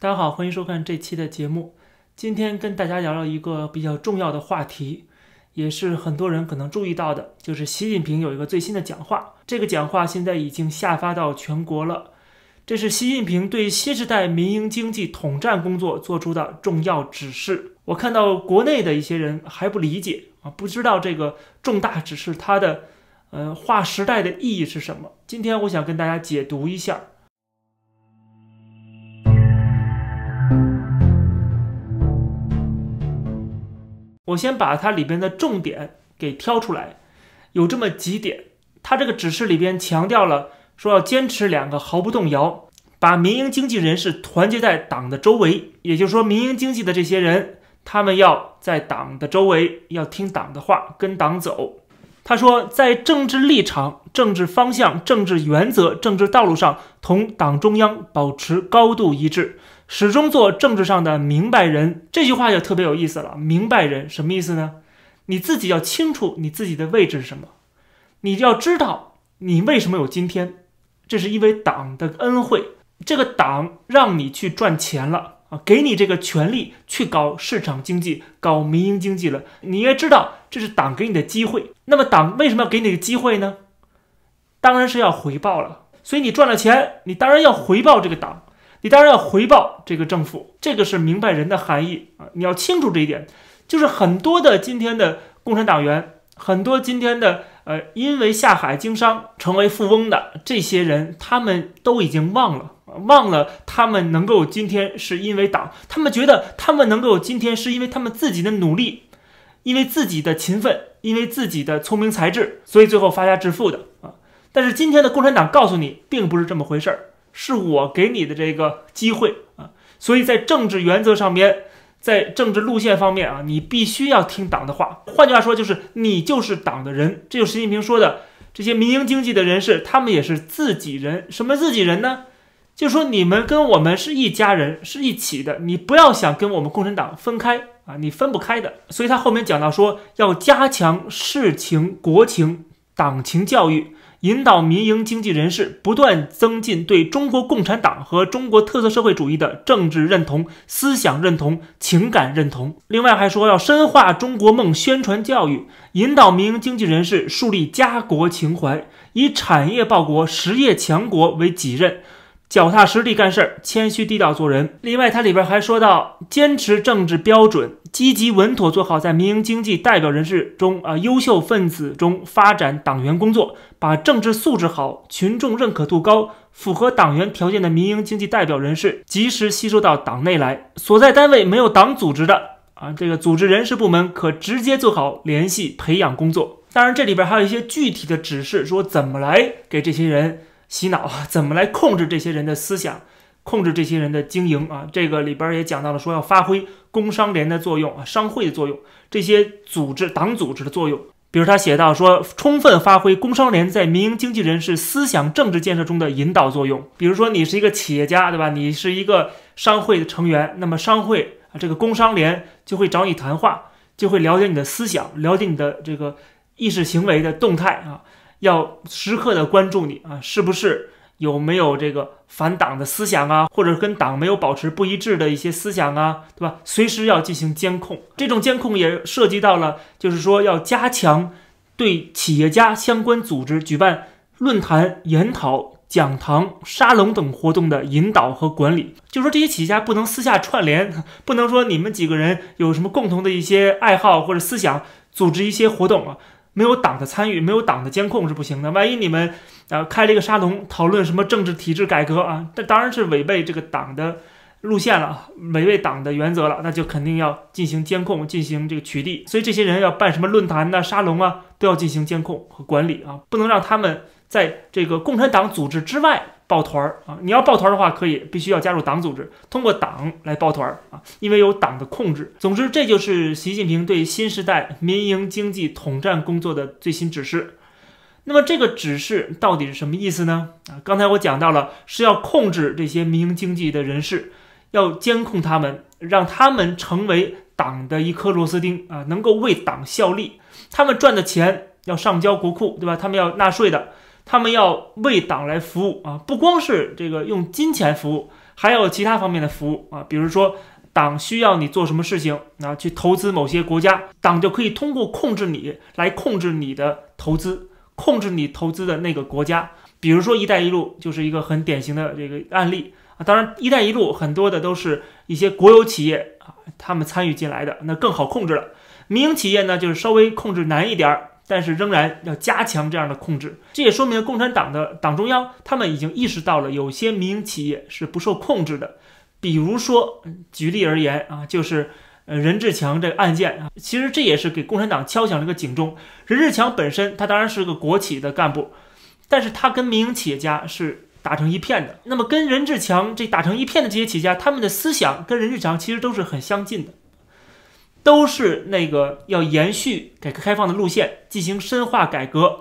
大家好，欢迎收看这期的节目。今天跟大家聊聊一个比较重要的话题，也是很多人可能注意到的，就是习近平有一个最新的讲话。这个讲话现在已经下发到全国了。这是习近平对新时代民营经济统战工作做出的重要指示。我看到国内的一些人还不理解啊，不知道这个重大指示它的呃划时代的意义是什么。今天我想跟大家解读一下。我先把它里边的重点给挑出来，有这么几点。它这个指示里边强调了说要坚持两个毫不动摇，把民营经济人士团结在党的周围。也就是说，民营经济的这些人，他们要在党的周围，要听党的话，跟党走。他说，在政治立场、政治方向、政治原则、政治道路上，同党中央保持高度一致。始终做政治上的明白人，这句话就特别有意思了。明白人什么意思呢？你自己要清楚你自己的位置是什么，你要知道你为什么有今天，这是因为党的恩惠，这个党让你去赚钱了啊，给你这个权利去搞市场经济、搞民营经济了。你也知道这是党给你的机会。那么党为什么要给你个机会呢？当然是要回报了。所以你赚了钱，你当然要回报这个党。你当然要回报这个政府，这个是明白人的含义啊！你要清楚这一点，就是很多的今天的共产党员，很多今天的呃，因为下海经商成为富翁的这些人，他们都已经忘了，忘了他们能够今天是因为党，他们觉得他们能够今天是因为他们自己的努力，因为自己的勤奋，因为自己的聪明才智，所以最后发家致富的啊！但是今天的共产党告诉你，并不是这么回事儿。是我给你的这个机会啊，所以在政治原则上面，在政治路线方面啊，你必须要听党的话。换句话说，就是你就是党的人。这就是习近平说的，这些民营经济的人士，他们也是自己人。什么自己人呢？就说你们跟我们是一家人，是一起的。你不要想跟我们共产党分开啊，你分不开的。所以他后面讲到说，要加强世情、国情、党情教育。引导民营经济人士不断增进对中国共产党和中国特色社会主义的政治认同、思想认同、情感认同。另外还说要深化中国梦宣传教育，引导民营经济人士树立家国情怀，以产业报国、实业强国为己任。脚踏实地干事儿，谦虚低调做人。另外，它里边还说到，坚持政治标准，积极稳妥做好在民营经济代表人士中啊优秀分子中发展党员工作，把政治素质好、群众认可度高、符合党员条件的民营经济代表人士及时吸收到党内来。所在单位没有党组织的啊，这个组织人事部门可直接做好联系培养工作。当然，这里边还有一些具体的指示，说怎么来给这些人。洗脑啊，怎么来控制这些人的思想，控制这些人的经营啊？这个里边也讲到了，说要发挥工商联的作用啊，商会的作用，这些组织党组织的作用。比如他写到说，充分发挥工商联在民营经济人士思想政治建设中的引导作用。比如说你是一个企业家，对吧？你是一个商会的成员，那么商会啊，这个工商联就会找你谈话，就会了解你的思想，了解你的这个意识行为的动态啊。要时刻的关注你啊，是不是有没有这个反党的思想啊，或者跟党没有保持不一致的一些思想啊，对吧？随时要进行监控。这种监控也涉及到了，就是说要加强对企业家相关组织举办论坛、研讨、讲堂、沙龙等活动的引导和管理。就说这些企业家不能私下串联，不能说你们几个人有什么共同的一些爱好或者思想，组织一些活动啊。没有党的参与，没有党的监控是不行的。万一你们啊开了一个沙龙，讨论什么政治体制改革啊，这当然是违背这个党的路线了，违背党的原则了，那就肯定要进行监控，进行这个取缔。所以这些人要办什么论坛呐、沙龙啊，都要进行监控和管理啊，不能让他们在这个共产党组织之外。抱团儿啊！你要抱团儿的话，可以必须要加入党组织，通过党来抱团儿啊，因为有党的控制。总之，这就是习近平对新时代民营经济统战工作的最新指示。那么，这个指示到底是什么意思呢？啊，刚才我讲到了，是要控制这些民营经济的人士，要监控他们，让他们成为党的一颗螺丝钉啊，能够为党效力。他们赚的钱要上交国库，对吧？他们要纳税的。他们要为党来服务啊，不光是这个用金钱服务，还有其他方面的服务啊，比如说党需要你做什么事情啊，去投资某些国家，党就可以通过控制你来控制你的投资，控制你投资的那个国家。比如说“一带一路”就是一个很典型的这个案例啊。当然，“一带一路”很多的都是一些国有企业啊，他们参与进来的，那更好控制了。民营企业呢，就是稍微控制难一点儿。但是仍然要加强这样的控制，这也说明共产党的党中央他们已经意识到了有些民营企业是不受控制的，比如说举例而言啊，就是呃任志强这个案件啊，其实这也是给共产党敲响了个警钟。任志强本身他当然是个国企的干部，但是他跟民营企业家是打成一片的。那么跟任志强这打成一片的这些企业家，他们的思想跟任志强其实都是很相近的。都是那个要延续改革开放的路线，进行深化改革，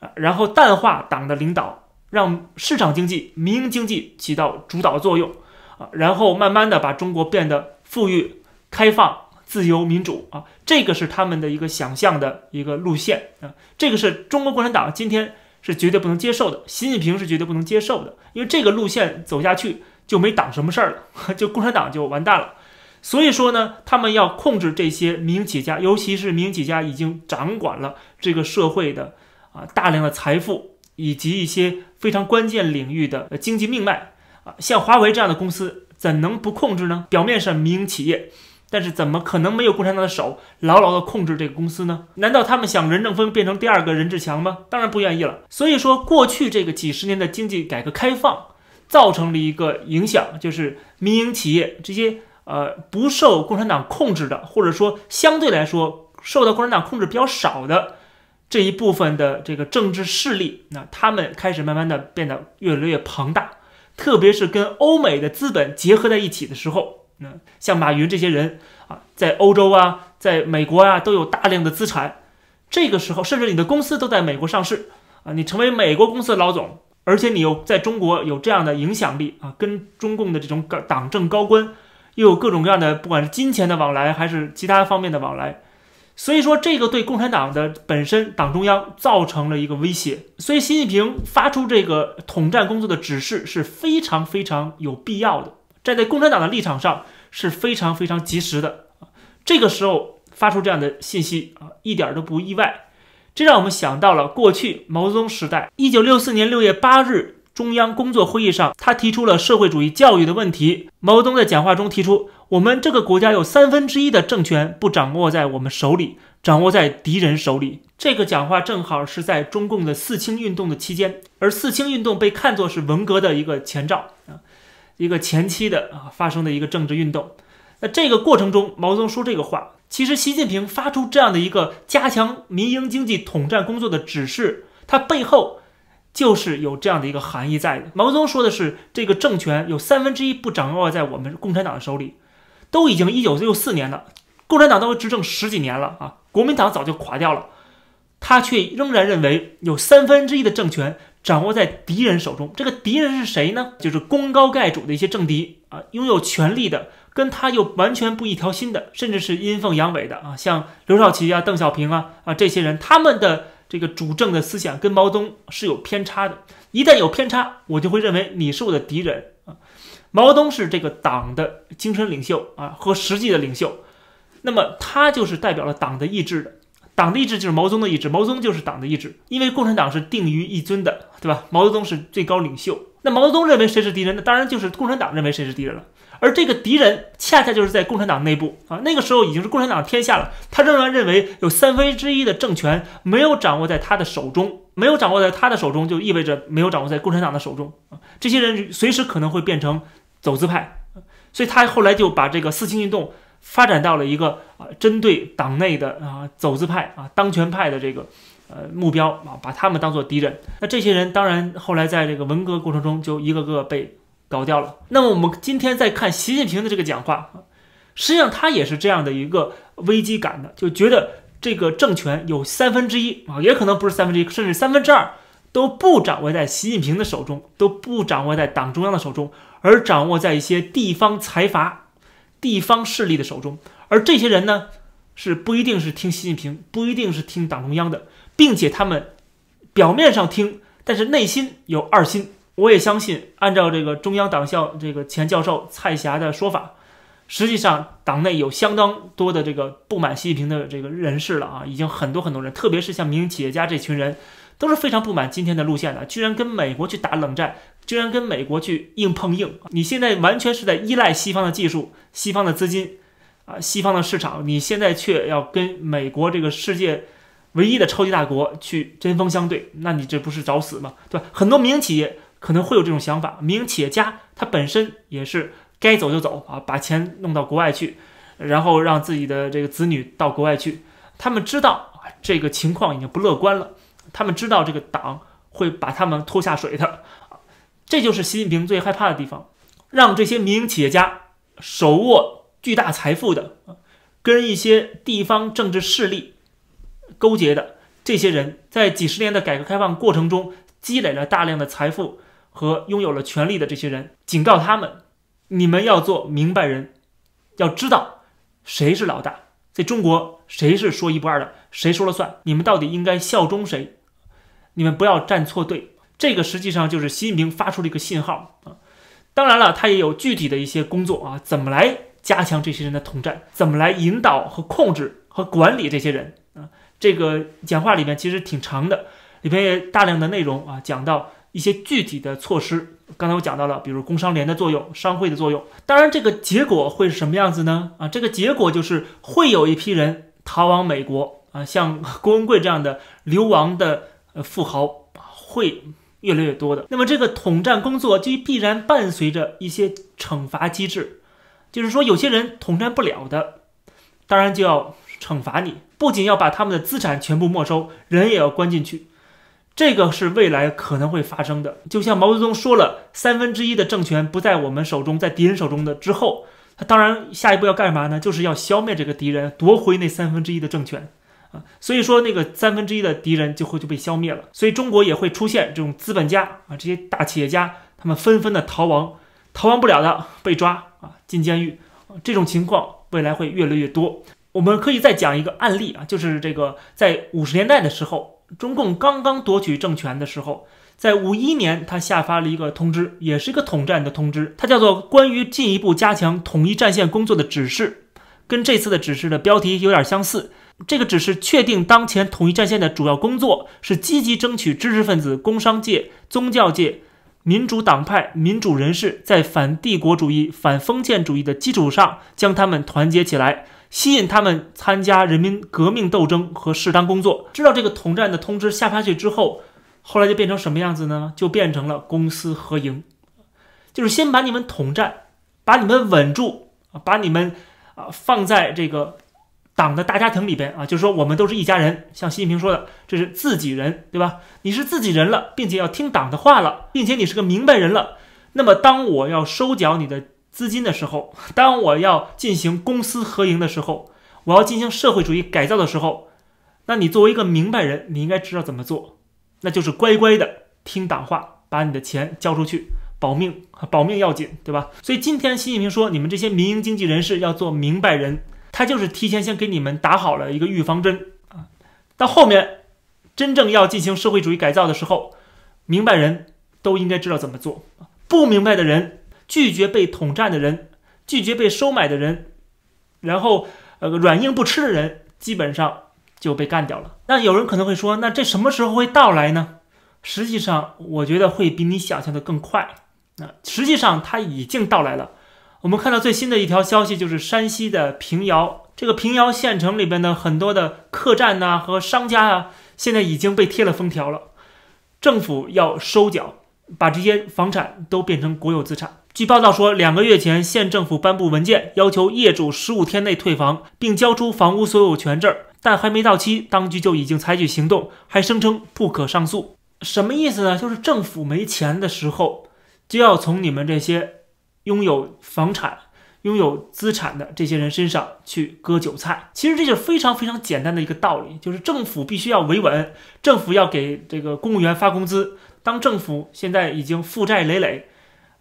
啊然后淡化党的领导，让市场经济、民营经济起到主导作用，啊，然后慢慢的把中国变得富裕、开放、自由、民主啊，这个是他们的一个想象的一个路线啊，这个是中国共产党今天是绝对不能接受的，习近平是绝对不能接受的，因为这个路线走下去就没党什么事儿了，就共产党就完蛋了。所以说呢，他们要控制这些民营企业家，尤其是民营企业家已经掌管了这个社会的啊大量的财富，以及一些非常关键领域的经济命脉啊，像华为这样的公司，怎能不控制呢？表面上民营企业，但是怎么可能没有共产党的手牢牢的控制这个公司呢？难道他们想任正非变成第二个任志强吗？当然不愿意了。所以说，过去这个几十年的经济改革开放，造成了一个影响，就是民营企业这些。呃，不受共产党控制的，或者说相对来说受到共产党控制比较少的这一部分的这个政治势力，那他们开始慢慢的变得越来越庞大，特别是跟欧美的资本结合在一起的时候，那像马云这些人啊，在欧洲啊，在美国啊都有大量的资产，这个时候甚至你的公司都在美国上市啊，你成为美国公司的老总，而且你又在中国有这样的影响力啊，跟中共的这种党政高官。又有各种各样的，不管是金钱的往来，还是其他方面的往来，所以说这个对共产党的本身党中央造成了一个威胁。所以习近平发出这个统战工作的指示是非常非常有必要的，站在共产党的立场上是非常非常及时的这个时候发出这样的信息啊，一点都不意外。这让我们想到了过去毛泽东时代，一九六四年六月八日。中央工作会议上，他提出了社会主义教育的问题。毛泽东在讲话中提出，我们这个国家有三分之一的政权不掌握在我们手里，掌握在敌人手里。这个讲话正好是在中共的四清运动的期间，而四清运动被看作是文革的一个前兆啊，一个前期的啊发生的一个政治运动。那这个过程中，毛泽东说这个话，其实习近平发出这样的一个加强民营经济统战工作的指示，它背后。就是有这样的一个含义在的。毛泽东说的是，这个政权有三分之一不掌握在我们共产党的手里，都已经一九六四年了，共产党都执政十几年了啊，国民党早就垮掉了，他却仍然认为有三分之一的政权掌握在敌人手中。这个敌人是谁呢？就是功高盖主的一些政敌啊，拥有权力的，跟他又完全不一条心的，甚至是阴奉阳违的啊，像刘少奇啊、邓小平啊啊这些人，他们的。这个主政的思想跟毛泽东是有偏差的，一旦有偏差，我就会认为你是我的敌人啊。毛泽东是这个党的精神领袖啊和实际的领袖，那么他就是代表了党的意志的，党的意志就是毛泽东的意志，毛泽东就是党的意志，因为共产党是定于一尊的，对吧？毛泽东是最高领袖，那毛泽东认为谁是敌人？那当然就是共产党认为谁是敌人了。而这个敌人恰恰就是在共产党内部啊，那个时候已经是共产党天下了。他仍然认为有三分之一的政权没有掌握在他的手中，没有掌握在他的手中，就意味着没有掌握在共产党的手中啊。这些人随时可能会变成走资派，所以他后来就把这个四清运动发展到了一个啊，针对党内的啊走资派啊当权派的这个呃目标啊，把他们当做敌人。那这些人当然后来在这个文革过程中就一个个被。搞掉了。那么我们今天再看习近平的这个讲话，实际上他也是这样的一个危机感的，就觉得这个政权有三分之一啊，也可能不是三分之一，甚至三分之二都不掌握在习近平的手中，都不掌握在党中央的手中，而掌握在一些地方财阀、地方势力的手中。而这些人呢，是不一定是听习近平，不一定是听党中央的，并且他们表面上听，但是内心有二心。我也相信，按照这个中央党校这个前教授蔡霞的说法，实际上党内有相当多的这个不满习近平的这个人士了啊，已经很多很多人，特别是像民营企业家这群人，都是非常不满今天的路线的，居然跟美国去打冷战，居然跟美国去硬碰硬，你现在完全是在依赖西方的技术、西方的资金。啊，西方的市场，你现在却要跟美国这个世界唯一的超级大国去针锋相对，那你这不是找死吗？对吧？很多民营企业可能会有这种想法，民营企业家他本身也是该走就走啊，把钱弄到国外去，然后让自己的这个子女到国外去。他们知道啊，这个情况已经不乐观了，他们知道这个党会把他们拖下水的这就是习近平最害怕的地方，让这些民营企业家手握。巨大财富的跟一些地方政治势力勾结的这些人，在几十年的改革开放过程中积累了大量的财富和拥有了权力的这些人，警告他们：你们要做明白人，要知道谁是老大，在中国谁是说一不二的，谁说了算，你们到底应该效忠谁？你们不要站错队。这个实际上就是习近平发出的一个信号啊。当然了，他也有具体的一些工作啊，怎么来？加强这些人的统战，怎么来引导和控制和管理这些人啊？这个讲话里面其实挺长的，里边也大量的内容啊，讲到一些具体的措施。刚才我讲到了，比如工商联的作用、商会的作用。当然，这个结果会是什么样子呢？啊，这个结果就是会有一批人逃往美国啊，像 郭文贵这样的流亡的富豪会越来越多的。那么，这个统战工作就必然伴随着一些惩罚机制。就是说，有些人统战不了的，当然就要惩罚你，不仅要把他们的资产全部没收，人也要关进去。这个是未来可能会发生的。就像毛泽东说了，三分之一的政权不在我们手中，在敌人手中的之后，他当然下一步要干嘛呢？就是要消灭这个敌人，夺回那三分之一的政权啊。所以说，那个三分之一的敌人就会就被消灭了。所以中国也会出现这种资本家啊，这些大企业家，他们纷纷的逃亡。逃亡不了的被抓啊，进监狱这种情况未来会越来越多。我们可以再讲一个案例啊，就是这个在五十年代的时候，中共刚刚夺取政权的时候，在五一年，他下发了一个通知，也是一个统战的通知，它叫做《关于进一步加强统一战线工作的指示》，跟这次的指示的标题有点相似。这个指示确定当前统一战线的主要工作是积极争取知识分子、工商界、宗教界。民主党派、民主人士在反帝国主义、反封建主义的基础上，将他们团结起来，吸引他们参加人民革命斗争和适当工作。知道这个统战的通知下发去之后，后来就变成什么样子呢？就变成了公私合营，就是先把你们统战，把你们稳住啊，把你们啊放在这个。党的大家庭里边啊，就是说我们都是一家人，像习近平说的，这是自己人，对吧？你是自己人了，并且要听党的话了，并且你是个明白人了。那么，当我要收缴你的资金的时候，当我要进行公私合营的时候，我要进行社会主义改造的时候，那你作为一个明白人，你应该知道怎么做，那就是乖乖的听党话，把你的钱交出去，保命，保命要紧，对吧？所以今天习近平说，你们这些民营经济人士要做明白人。他就是提前先给你们打好了一个预防针啊，到后面真正要进行社会主义改造的时候，明白人都应该知道怎么做不明白的人，拒绝被统战的人，拒绝被收买的人，然后呃软硬不吃的人，基本上就被干掉了。那有人可能会说，那这什么时候会到来呢？实际上，我觉得会比你想象的更快。那实际上，它已经到来了。我们看到最新的一条消息，就是山西的平遥，这个平遥县城里边的很多的客栈呐和商家啊，现在已经被贴了封条了，政府要收缴，把这些房产都变成国有资产。据报道说，两个月前县政府颁布文件，要求业主十五天内退房，并交出房屋所有权证，但还没到期，当局就已经采取行动，还声称不可上诉。什么意思呢？就是政府没钱的时候，就要从你们这些。拥有房产、拥有资产的这些人身上去割韭菜，其实这就是非常非常简单的一个道理，就是政府必须要维稳，政府要给这个公务员发工资。当政府现在已经负债累累、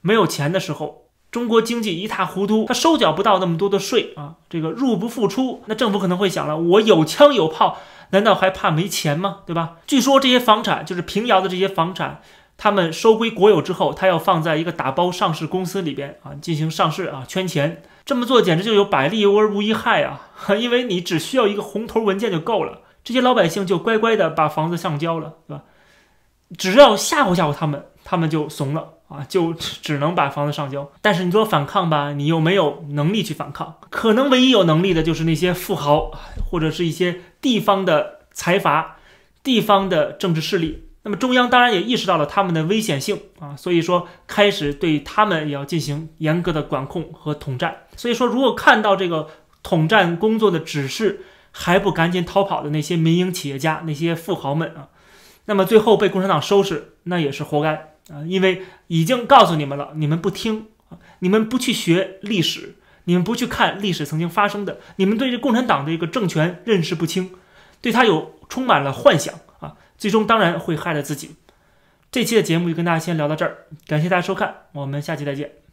没有钱的时候，中国经济一塌糊涂，他收缴不到那么多的税啊，这个入不敷出，那政府可能会想了：我有枪有炮，难道还怕没钱吗？对吧？据说这些房产，就是平遥的这些房产。他们收归国有之后，他要放在一个打包上市公司里边啊进行上市啊圈钱，这么做简直就有百利有而无一害啊！因为你只需要一个红头文件就够了，这些老百姓就乖乖的把房子上交了，对吧？只要吓唬吓唬他们，他们就怂了啊，就只能把房子上交。但是你说反抗吧，你又没有能力去反抗，可能唯一有能力的就是那些富豪或者是一些地方的财阀、地方的政治势力。那么中央当然也意识到了他们的危险性啊，所以说开始对他们也要进行严格的管控和统战。所以说，如果看到这个统战工作的指示还不赶紧逃跑的那些民营企业家、那些富豪们啊，那么最后被共产党收拾，那也是活该啊！因为已经告诉你们了，你们不听，你们不去学历史，你们不去看历史曾经发生的，你们对这共产党的一个政权认识不清，对他有充满了幻想啊。最终当然会害了自己。这期的节目就跟大家先聊到这儿，感谢大家收看，我们下期再见。